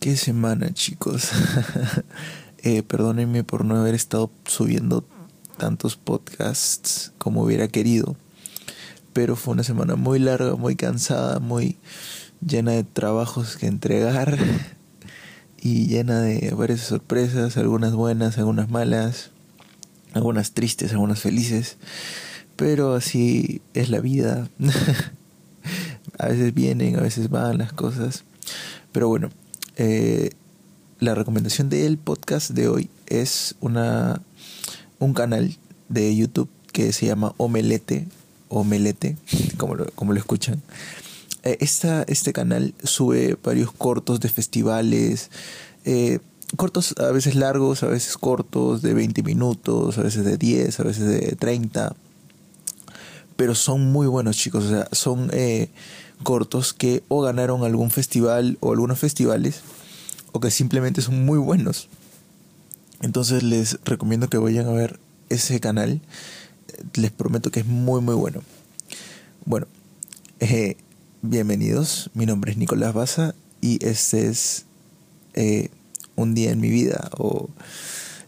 Qué semana, chicos. eh, perdónenme por no haber estado subiendo tantos podcasts como hubiera querido. Pero fue una semana muy larga, muy cansada, muy llena de trabajos que entregar y llena de varias sorpresas, algunas buenas, algunas malas, algunas tristes, algunas felices. Pero así es la vida. a veces vienen, a veces van las cosas. Pero bueno, eh, la recomendación del podcast de hoy es una, un canal de YouTube que se llama Omelete, Omelete, como lo, como lo escuchan. Eh, este canal sube varios cortos de festivales, eh, cortos a veces largos, a veces cortos, de 20 minutos, a veces de 10, a veces de 30. Pero son muy buenos chicos, o sea, son cortos que o ganaron algún festival o algunos festivales o que simplemente son muy buenos. Entonces les recomiendo que vayan a ver ese canal. Les prometo que es muy muy bueno. Bueno, eh, bienvenidos. Mi nombre es Nicolás Baza y este es eh, un día en mi vida o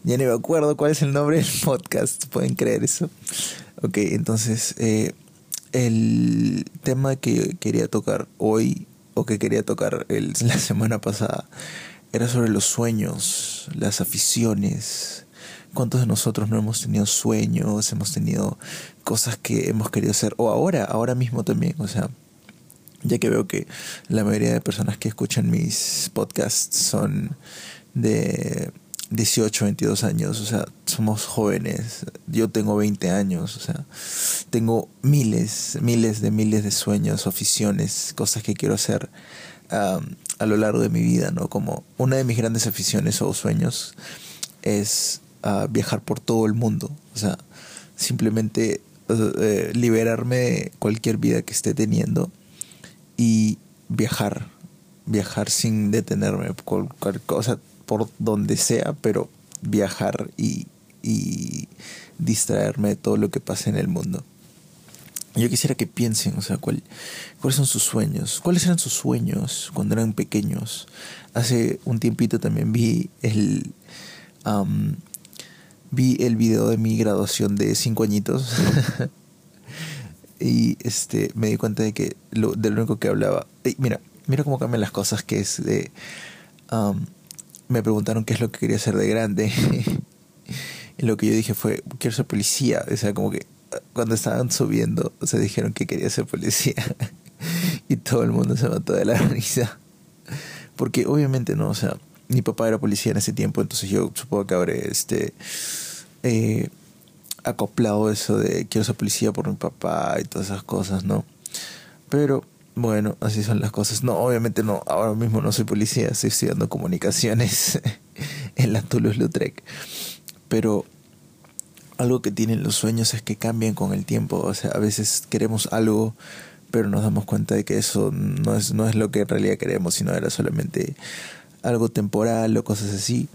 ya no me acuerdo cuál es el nombre del podcast. Pueden creer eso. Ok, entonces eh, el tema que quería tocar hoy o que quería tocar el, la semana pasada era sobre los sueños, las aficiones. ¿Cuántos de nosotros no hemos tenido sueños, hemos tenido cosas que hemos querido hacer? O ahora, ahora mismo también, o sea, ya que veo que la mayoría de personas que escuchan mis podcasts son de 18, 22 años, o sea, somos jóvenes, yo tengo 20 años, o sea, tengo miles, miles de miles de sueños, aficiones, cosas que quiero hacer a lo largo de mi vida, ¿no? Como una de mis grandes aficiones o sueños es ah, viajar por todo el mundo, o sea, simplemente eh, liberarme de cualquier vida que esté teniendo y viajar, viajar sin detenerme, cualquier cosa por donde sea, pero viajar y, distraerme de todo lo que pasa en el mundo. Yo quisiera que piensen, o sea, ¿cuál, cuáles son sus sueños, cuáles eran sus sueños cuando eran pequeños. Hace un tiempito también vi el, vi el video de mi graduación de cinco añitos y este me di cuenta de que lo, de lo único que hablaba, mira, mira cómo cambian las cosas, que es de me preguntaron qué es lo que quería hacer de grande. y lo que yo dije fue, quiero ser policía. O sea, como que cuando estaban subiendo, se dijeron que quería ser policía. y todo el mundo se mató de la risa. Porque obviamente no, o sea, mi papá era policía en ese tiempo, entonces yo supongo que habré este eh, acoplado eso de quiero ser policía por mi papá y todas esas cosas, ¿no? Pero bueno, así son las cosas. No, obviamente no, ahora mismo no soy policía, estoy estudiando comunicaciones en la Toulouse-Lautrec. Pero algo que tienen los sueños es que cambian con el tiempo. O sea, a veces queremos algo, pero nos damos cuenta de que eso no es, no es lo que en realidad queremos, sino era solamente algo temporal o cosas así.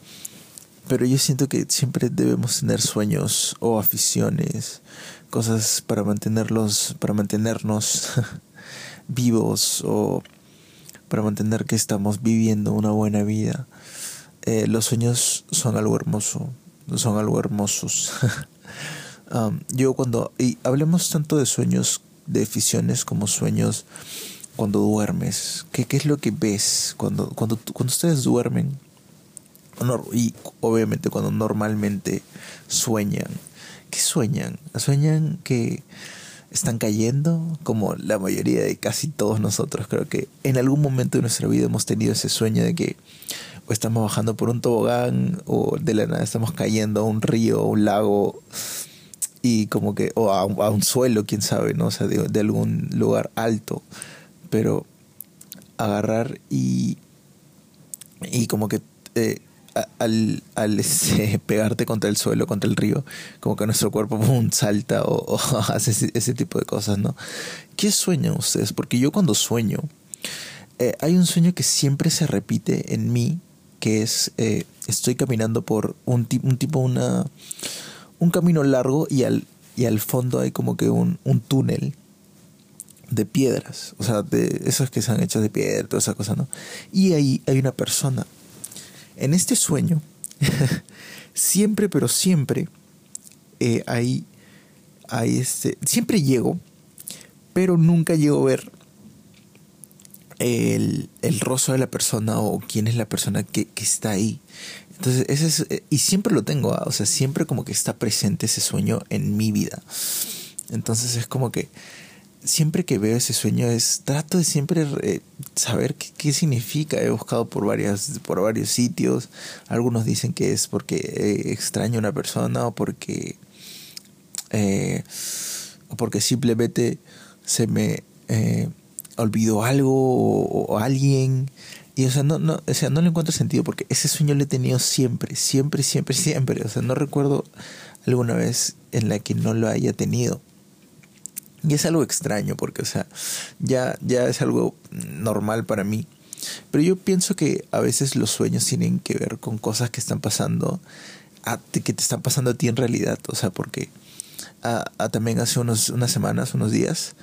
Pero yo siento que siempre debemos tener sueños o aficiones, cosas para mantenerlos, para mantenernos vivos o para mantener que estamos viviendo una buena vida. Eh, los sueños son algo hermoso, son algo hermosos. Um, yo cuando, y hablemos tanto de sueños, de visiones como sueños cuando duermes. ¿Qué, qué es lo que ves cuando, cuando, cuando ustedes duermen? Y obviamente cuando normalmente sueñan. ¿Qué sueñan? Sueñan que están cayendo, como la mayoría de casi todos nosotros. Creo que en algún momento de nuestra vida hemos tenido ese sueño de que o estamos bajando por un tobogán o de la nada estamos cayendo a un río, a un lago y como que, o a, un suelo, quién sabe, ¿no? O sea, de, algún lugar alto. Pero agarrar y, y como que eh, al, al pegarte contra el suelo, contra el río, como que nuestro cuerpo salta o, hace ese, tipo de cosas, ¿no? ¿Qué sueñan ustedes? Porque yo cuando sueño, eh, hay un sueño que siempre se repite en mí, que es, eh, estoy caminando por un, un tipo, una, un camino largo y al, y al fondo hay como que un, un túnel. de piedras, o sea, de esos que se han hecho de piedra, toda esa cosa, ¿no? Y ahí hay una persona. En este sueño, siempre, pero siempre, eh, hay, hay este, siempre llego, pero nunca llego a ver el, el rostro de la persona o quién es la persona que, que está ahí. Entonces, ese es, eh, y siempre lo tengo, ¿ah? o sea, siempre como que está presente ese sueño en mi vida. Entonces es como que siempre que veo ese sueño es trato de siempre eh, saber qué, significa. He buscado por varias por varios sitios. Algunos dicen que es porque eh, extraño a una persona o porque o porque simplemente se me olvidó algo o, alguien. Y o sea, no, no, o sea, no le encuentro sentido porque ese sueño lo he tenido siempre, siempre, siempre, siempre. O sea, no recuerdo alguna vez en la que no lo haya tenido. Y es algo extraño porque, o sea, ya, ya es algo normal para mí. Pero yo pienso que a veces los sueños tienen que ver con cosas que están pasando, a, que te están pasando a ti en realidad. O sea, porque también hace unos, unas semanas, unos días,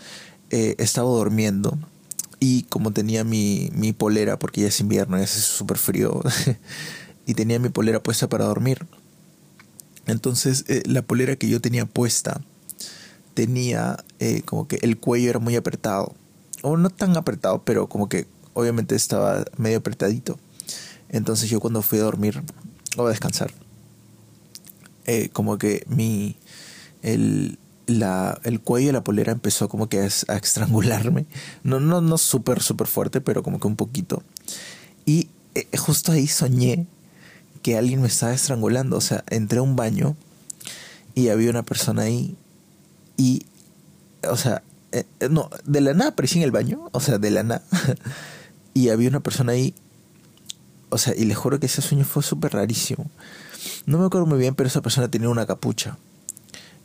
eh, estaba durmiendo y como tenía mi, mi polera, porque ya es invierno, ya es súper frío, y tenía mi polera puesta para dormir. Entonces eh, la polera que yo tenía puesta tenía eh, como que el cuello era muy apretado. O no tan apretado, pero como que obviamente estaba medio apretadito. Entonces yo cuando fui a dormir o a descansar, como que mi, el, la, el cuello de la polera empezó como que a, estrangularme. No, no, no súper, súper fuerte, pero como que un poquito. Y eh, justo ahí soñé que alguien me estaba estrangulando. O sea, entré a un baño y había una persona ahí. Y, o sea, eh, eh, no, de la nada aparecí en el baño. O sea, de la nada. y había una persona ahí. O sea, y le juro que ese sueño fue súper rarísimo. No me acuerdo muy bien, pero esa persona tenía una capucha.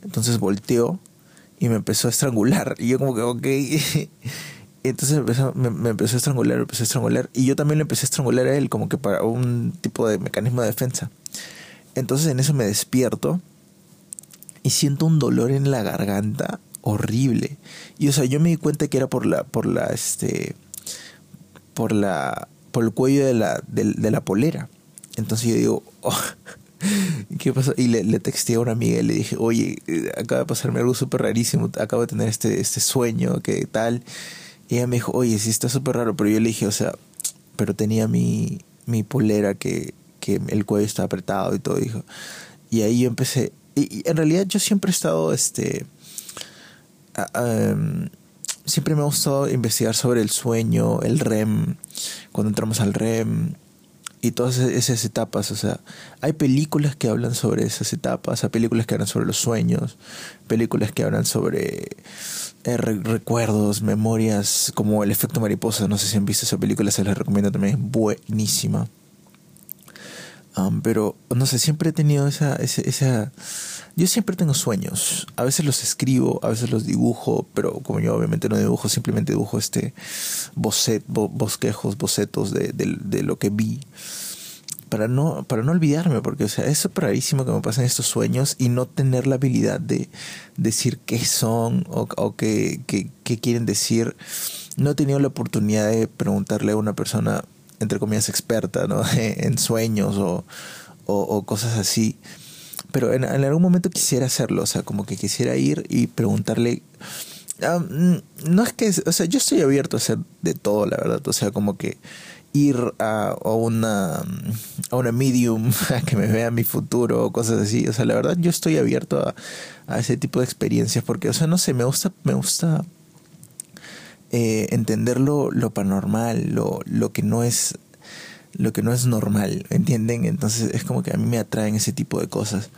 Entonces volteó y me empezó a estrangular. Y yo como que, ok. Entonces me, empezó a estrangular, me empezó a estrangular. Y yo también le empecé a estrangular a él como que para un tipo de mecanismo de defensa. Entonces en eso me despierto y siento un dolor en la garganta horrible. Y o sea, yo me di cuenta que era por la, por la, este, por la, por el cuello de la, de, la polera. Entonces yo digo, oh, ¿Qué pasó? Y le, le texté a una amiga y le dije, oye, eh, acaba de pasarme algo súper rarísimo, acabo de tener este, este sueño, ¿qué tal? Y ella me dijo, oye, sí está súper raro, pero yo le dije, o sea, pero tenía mi, mi polera que, que el cuello estaba apretado y todo, dijo. Y ahí yo empecé, y, en realidad yo siempre he estado, este, em, siempre me ha gustado investigar sobre el sueño, el REM, cuando entramos al REM, y todas esas etapas. O sea, hay películas que hablan sobre esas etapas, hay películas que hablan sobre los sueños, películas que hablan sobre eh, recuerdos, memorias, como El efecto mariposa. No sé si han visto esa película, se les recomiendo también, es buenísima. Pero, no sé, siempre he tenido esa, esa yo siempre tengo sueños. A veces los escribo, a veces los dibujo, pero como yo obviamente no dibujo, simplemente dibujo este bocet, bosquejos, bocetos de, lo que vi. Para no, para no olvidarme, porque o sea, es rarísimo que me pasen estos sueños y no tener la habilidad de decir qué son o, qué, quieren decir. No he tenido la oportunidad de preguntarle a una persona, entre comillas, experta ¿no? en sueños o, o cosas así pero en, algún momento quisiera hacerlo, o sea, como que quisiera ir y preguntarle... No es que, o sea, yo estoy abierto a hacer de todo, la verdad, o sea, como que ir a, a, una a una medium a que me vea mi futuro o cosas así o sea la verdad yo estoy abierto a, a ese tipo de experiencias porque o sea no sé me gusta me gusta eh, entender lo, lo paranormal lo, lo que no es lo que no es normal, ¿entienden? Entonces es como que a mí me atraen ese tipo de cosas.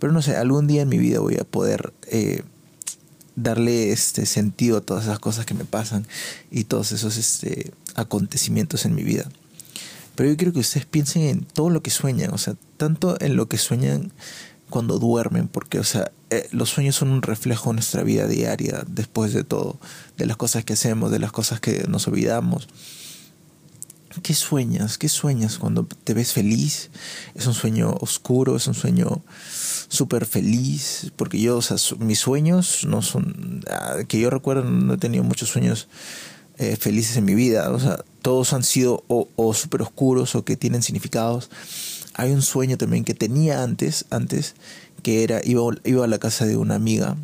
Pero no sé, algún día en mi vida voy a poder eh, darle este sentido a todas esas cosas que me pasan y todos esos este, acontecimientos en mi vida. Pero yo quiero que ustedes piensen en todo lo que sueñan, o sea, tanto en lo que sueñan cuando duermen, porque, o sea, eh, los sueños son un reflejo de nuestra vida diaria, después de todo, de las cosas que hacemos, de las cosas que nos olvidamos ¿Qué sueñas? ¿Qué sueñas cuando te ves feliz? ¿Es un sueño oscuro? ¿Es un sueño súper feliz, porque yo, o sea, mis sueños no son, ah, que yo recuerdo, no he tenido muchos sueños eh, felices en mi vida, o sea, todos han sido o, o súper oscuros o que tienen significados. Hay un sueño también que tenía antes, antes, que era, iba, iba a la casa de una amiga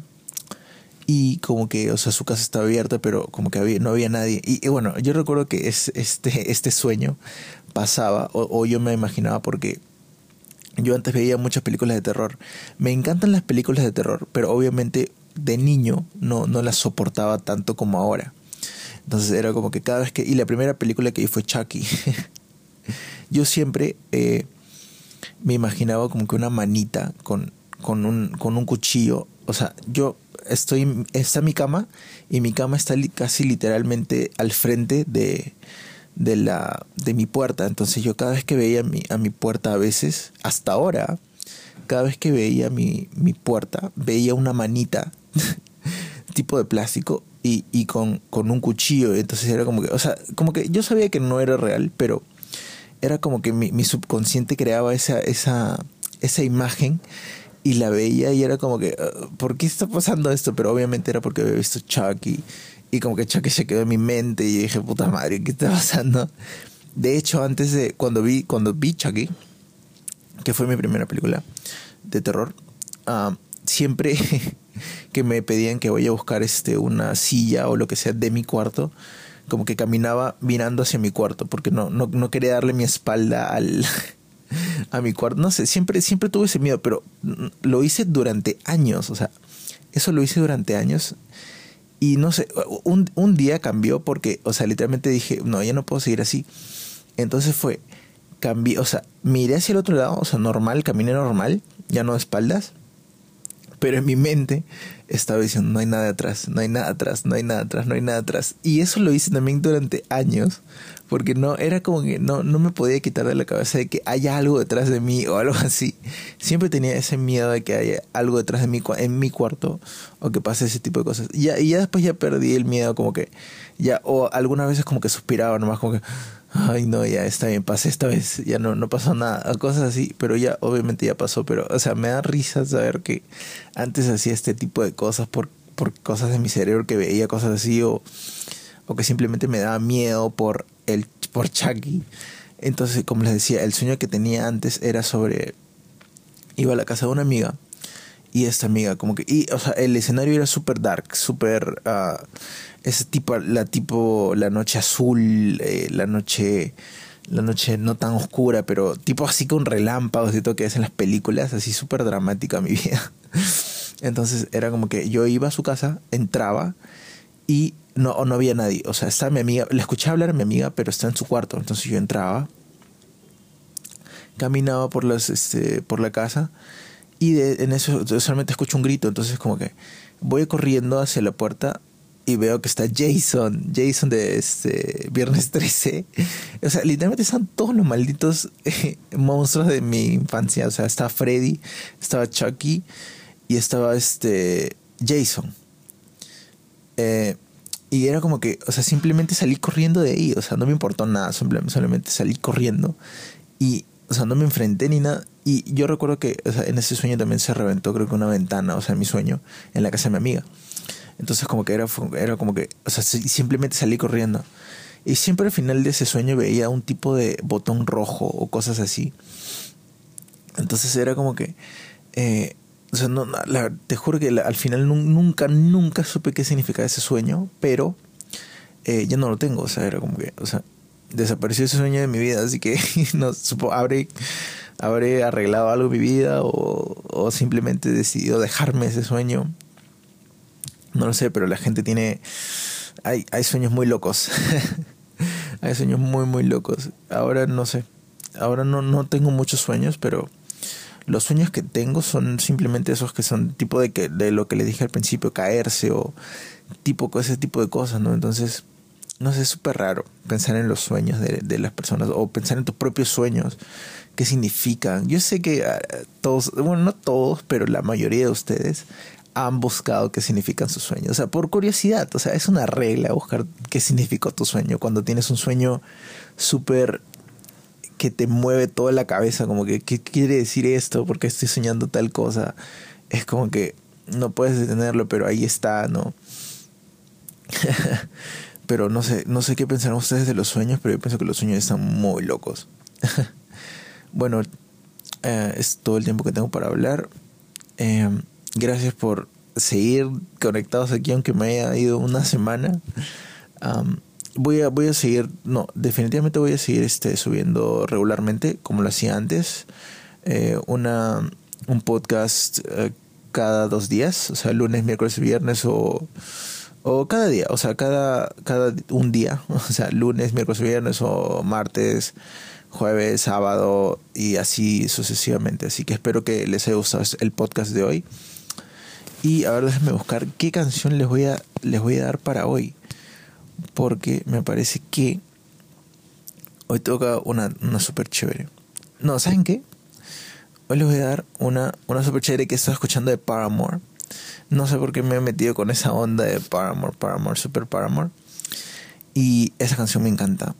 y como que, o sea, su casa estaba abierta, pero como que había, no había nadie. Y, bueno, yo recuerdo que es, este, este sueño pasaba, o, o, yo me imaginaba porque yo antes veía muchas películas de terror. Me encantan las películas de terror, pero obviamente de niño no, no las soportaba tanto como ahora. Entonces era como que cada vez que... Y la primera película que vi fue Chucky. yo siempre eh, me imaginaba como que una manita con, con, un, con un cuchillo. O sea, yo estoy, está mi cama y mi cama está casi literalmente al frente de, de, la, de mi puerta. Entonces yo cada vez que veía mi, a mi puerta a veces, hasta ahora, cada vez que veía mi, mi puerta, veía una manita tipo de plástico y, y con, con, un cuchillo. Entonces era como que, o sea, como que yo sabía que no era real, pero era como que mi, mi subconsciente creaba esa, esa, esa imagen y la veía y era como que, ah, ¿por qué está pasando esto? Pero obviamente era porque había visto Chucky y como que Chucky se quedó en mi mente y dije, puta madre, ¿qué está pasando? De hecho, antes de, cuando vi, cuando vi Chucky, que fue mi primera película de terror, uh, siempre que me pedían que vaya a buscar este, una silla o lo que sea de mi cuarto, como que caminaba mirando hacia mi cuarto, porque no, no, no quería darle mi espalda al, a mi cuarto. No sé, siempre, siempre tuve ese miedo, pero lo hice durante años. O sea, eso lo hice durante años. Y no sé, un, un día cambió porque, o sea, literalmente dije, no, ya no puedo seguir así. Entonces fue, cambié, o sea, miré hacia el otro lado, o sea, normal, caminé normal, ya no de espaldas. Pero en mi mente estaba diciendo, no hay nada atrás, no hay nada atrás, no hay nada atrás, no hay nada atrás. Y eso lo hice también durante años, porque no, era como que no, no me podía quitar de la cabeza de que haya algo detrás de mí o algo así. Siempre tenía ese miedo de que haya algo detrás de mí en mi cuarto o que pase ese tipo de cosas. Y ya, ya después ya perdí el miedo, como que ya, o algunas veces como que suspiraba nomás, como que ay no, ya está bien, pasé esta vez, ya no, no pasó nada, cosas así, pero ya obviamente ya pasó, pero o sea, me da risa saber que antes hacía este tipo de cosas por, por cosas de mi cerebro que veía cosas así o, o que simplemente me daba miedo por el por Chucky. Entonces, como les decía, el sueño que tenía antes era sobre iba a la casa de una amiga y esta amiga como que y o sea, el escenario era súper dark, súper uh, ese tipo, la tipo, la noche azul, eh, la noche, la noche no tan oscura, pero tipo así con relámpagos y todo que es en las películas, así súper dramática mi vida. Entonces era como que yo iba a su casa, entraba y no, no había nadie. O sea, estaba mi amiga, le escuché hablar a mi amiga, pero está en su cuarto. Entonces yo entraba, caminaba por, las, este, por la casa y de, en eso solamente escucho un grito. Entonces como que voy corriendo hacia la puerta y veo que está Jason, Jason de este Viernes 13. O sea, literalmente están todos los malditos eh, monstruos de mi infancia. O sea, estaba Freddy, estaba Chucky y estaba este Jason. Eh, y era como que, o sea, simplemente salí corriendo de ahí. O sea, no me importó nada, simplemente salí corriendo. Y, o sea, no me enfrenté ni nada. Y yo recuerdo que o sea, en ese sueño también se reventó, creo que una ventana, o sea, en mi sueño, en la casa de mi amiga. Entonces como que era, era como que, o sea, simplemente salí corriendo. Y siempre al final de ese sueño veía un tipo de botón rojo o cosas así. Entonces era como que... Eh, o sea, no, te juro que al final nunca, nunca supe qué significaba ese sueño, pero eh, ya no lo tengo. O sea, era como que, o sea, desapareció ese sueño de mi vida, así que no supo, habré, habré arreglado algo en mi vida o, o simplemente decidido dejarme ese sueño no lo sé, pero la gente tiene... Hay, hay sueños muy locos. hay sueños muy, muy locos. Ahora no sé. Ahora no, no tengo muchos sueños, pero los sueños que tengo son simplemente esos que son tipo de que de lo que le dije al principio caerse o tipo ese tipo de cosas no entonces no sé es súper raro pensar en los sueños de, de, las personas o pensar en tus propios sueños qué significan yo sé que uh, todos bueno no todos pero la mayoría de ustedes han buscado qué significan sus sueños. O sea, por curiosidad, o sea, es una regla buscar qué significó tu sueño. Cuando tienes un sueño súper, que te mueve toda la cabeza, como que, ¿qué quiere decir esto? ¿Por qué estoy soñando tal cosa? Es como que no puedes detenerlo, pero ahí está, ¿no? pero no sé, no sé qué pensarán ustedes de los sueños, pero yo pienso que los sueños están muy locos. bueno, eh, es todo el tiempo que tengo para hablar. Eh, gracias por seguir conectados aquí, aunque me haya ido una semana. voy, a, voy a seguir, no, definitivamente voy a seguir este, subiendo regularmente, como lo hacía antes. Eh, una, un podcast cada dos días, o sea, lunes, miércoles y viernes o o cada día, o sea, cada, cada un día, o sea, lunes, miércoles, viernes o martes, jueves, sábado y así sucesivamente. Así que espero que les haya gustado el podcast de hoy. Y a ver, déjenme buscar qué canción les voy a, les voy a dar para hoy. Porque me parece que hoy toca una, una super chévere. No, ¿saben qué? Hoy les voy a dar una, una super chévere que estoy escuchando de Paramore. No sé por qué me he metido con esa onda de Paramore, Paramore, Super Paramore. Y esa canción me encanta.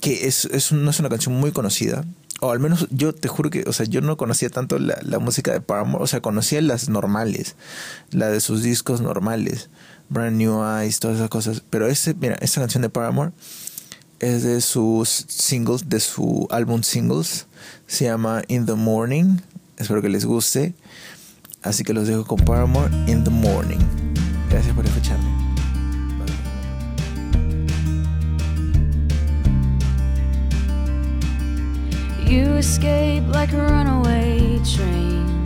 Que es, es, no es una canción muy conocida. O al menos yo te juro que, o sea, yo no conocía tanto la, la música de Paramore. O sea, conocía las normales. La de sus discos normales. Brand New Eyes, todas esas cosas. Pero ese, mira, esta canción de Paramore es de sus singles, de su álbum singles. Se llama In the Morning. Espero que les guste. Así que los dejo con Paramore in the Morning. Escape like a runaway train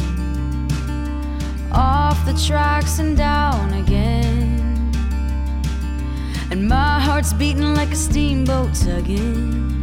off the tracks and down again. And my heart's beating like a steamboat tugging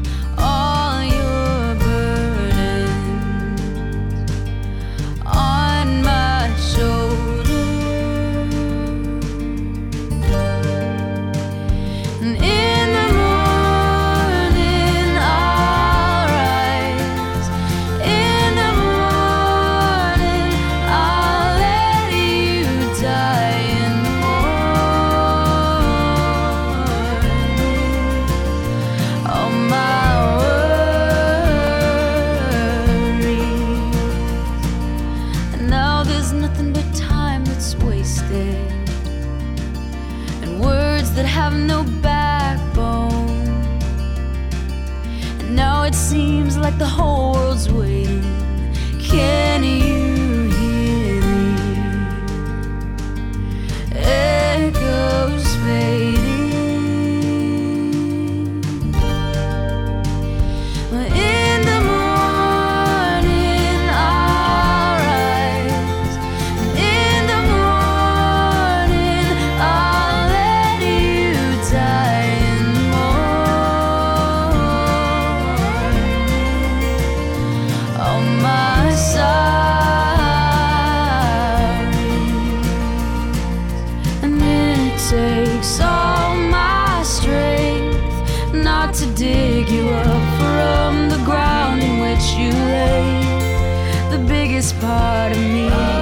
you lay the biggest part of me.